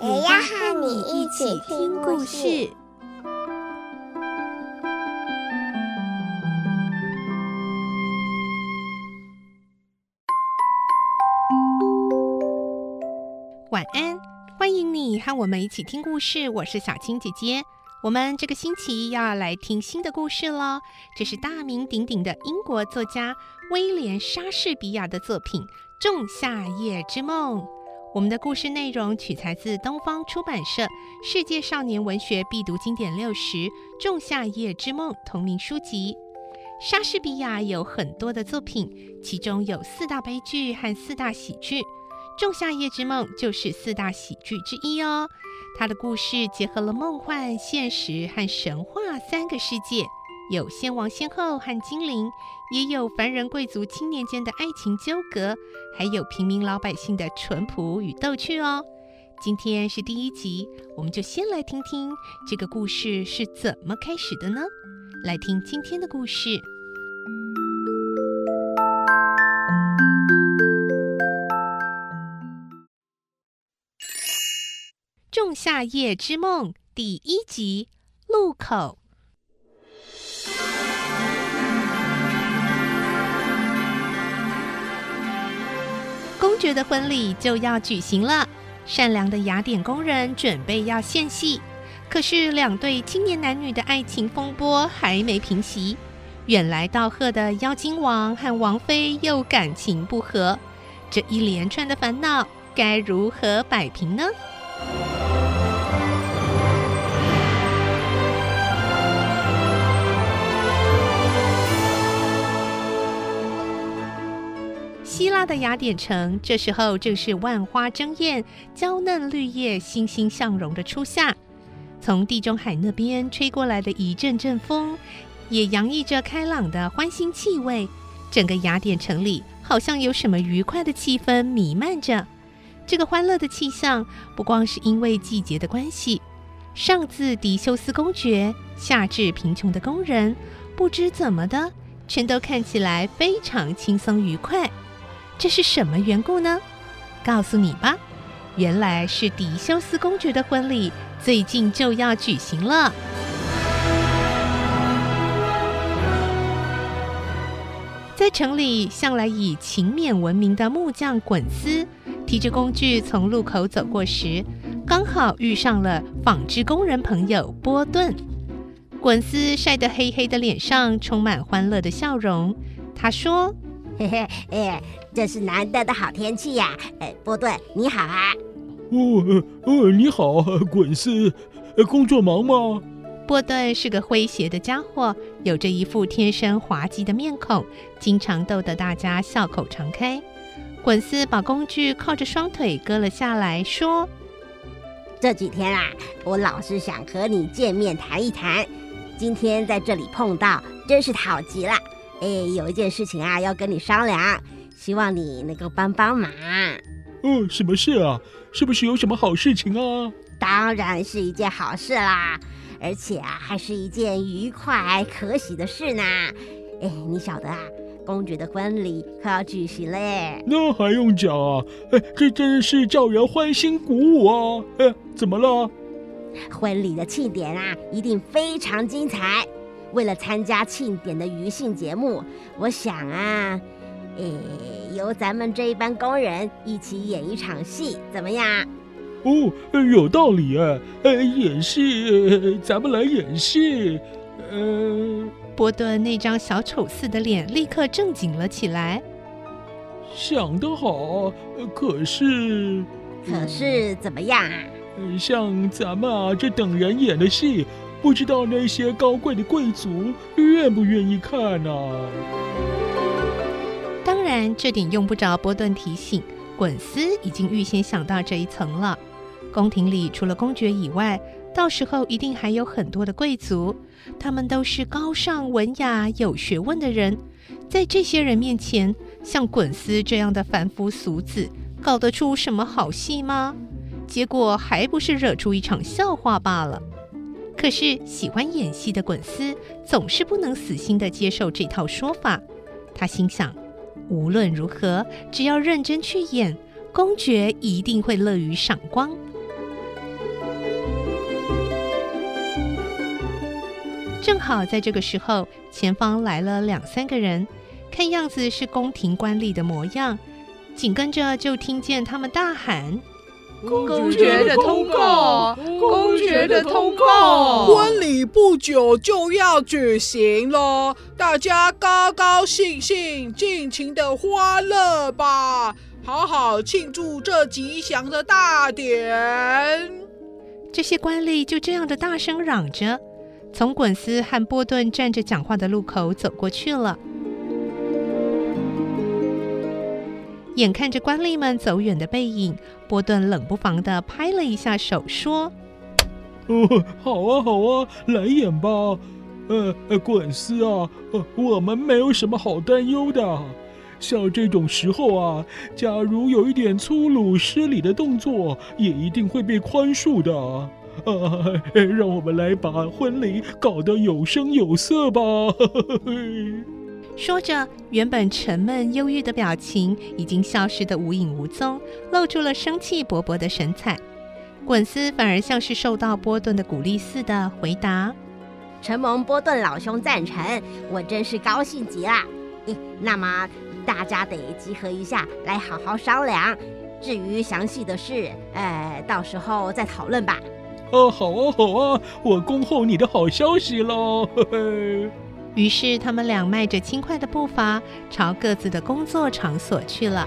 也要和你一起听故事。晚安，欢迎你和我们一起听故事。我是小青姐姐。我们这个星期要来听新的故事了。这是大名鼎鼎的英国作家威廉·莎士比亚的作品《仲夏夜之梦》。我们的故事内容取材自东方出版社《世界少年文学必读经典六十·仲夏夜之梦》同名书籍。莎士比亚有很多的作品，其中有四大悲剧和四大喜剧。《仲夏夜之梦》就是四大喜剧之一哦。它的故事结合了梦幻、现实和神话三个世界，有仙王仙后和精灵，也有凡人贵族青年间的爱情纠葛，还有平民老百姓的淳朴与逗趣哦。今天是第一集，我们就先来听听这个故事是怎么开始的呢？来听今天的故事。《仲夏夜之梦》第一集，路口。公爵的婚礼就要举行了，善良的雅典工人准备要献戏，可是两对青年男女的爱情风波还没平息，远来道贺的妖精王和王妃又感情不和，这一连串的烦恼该如何摆平呢？希腊的雅典城这时候正是万花争艳、娇嫩绿叶欣欣向荣的初夏。从地中海那边吹过来的一阵阵风，也洋溢着开朗的欢欣气味。整个雅典城里好像有什么愉快的气氛弥漫着。这个欢乐的气象，不光是因为季节的关系，上自狄修斯公爵，下至贫穷的工人，不知怎么的，全都看起来非常轻松愉快。这是什么缘故呢？告诉你吧，原来是狄修斯公爵的婚礼最近就要举行了。在城里向来以勤勉闻名的木匠滚斯，提着工具从路口走过时，刚好遇上了纺织工人朋友波顿。滚斯晒得黑黑的脸上充满欢乐的笑容，他说。嘿嘿，哎，这是难得的好天气呀！哎，波顿，你好啊！哦，哦，你好，滚斯，工作忙吗？波顿是个诙谐的家伙，有着一副天生滑稽的面孔，经常逗得大家笑口常开。滚斯把工具靠着双腿搁了下来，说：“这几天啊，我老是想和你见面谈一谈，今天在这里碰到，真是好极了。”哎，有一件事情啊，要跟你商量，希望你能够帮帮忙。哦，什么事啊？是不是有什么好事情啊？当然是一件好事啦，而且啊，还是一件愉快可喜的事呢。哎，你晓得啊，公爵的婚礼快要举行了耶。那还用讲啊？哎，这真是叫人欢欣鼓舞啊！哎，怎么了？婚礼的庆典啊，一定非常精彩。为了参加庆典的余兴节目，我想啊，诶，由咱们这一班工人一起演一场戏，怎么样？哦，有道理哎，哎，演戏，咱们来演戏。嗯、呃，波顿那张小丑似的脸立刻正经了起来。想得好，可是，可是怎么样啊？像咱们啊这等人演的戏。不知道那些高贵的贵族愿不愿意看呢？当然，这点用不着波顿提醒，滚斯已经预先想到这一层了。宫廷里除了公爵以外，到时候一定还有很多的贵族，他们都是高尚、文雅、有学问的人。在这些人面前，像滚丝这样的凡夫俗子，搞得出什么好戏吗？结果还不是惹出一场笑话罢了。可是喜欢演戏的滚丝总是不能死心的接受这套说法。他心想，无论如何，只要认真去演，公爵一定会乐于赏光。正好在这个时候，前方来了两三个人，看样子是宫廷官吏的模样。紧跟着就听见他们大喊：“公爵的通告！公爵的通告！婚礼不久就要举行了，大家高高兴兴、尽情的欢乐吧，好好庆祝这吉祥的大典。”这些官吏就这样的大声嚷着。从滚丝和波顿站着讲话的路口走过去了，眼看着官吏们走远的背影，波顿冷不防地拍了一下手，说：“哦，好啊，好啊，来演吧。呃，呃滚丝啊，呃，我们没有什么好担忧的。像这种时候啊，假如有一点粗鲁失礼的动作，也一定会被宽恕的。”啊，让我们来把婚礼搞得有声有色吧！说着，原本沉闷忧郁的表情已经消失得无影无踪，露出了生气勃勃的神采。滚丝反而像是受到波顿的鼓励似的回答：“承蒙波顿老兄赞成，我真是高兴极了。那么大家得集合一下，来好好商量。至于详细的事，呃，到时候再讨论吧。”哦，好啊，好啊，我恭候你的好消息喽！嘿嘿。于是他们俩迈着轻快的步伐，朝各自的工作场所去了。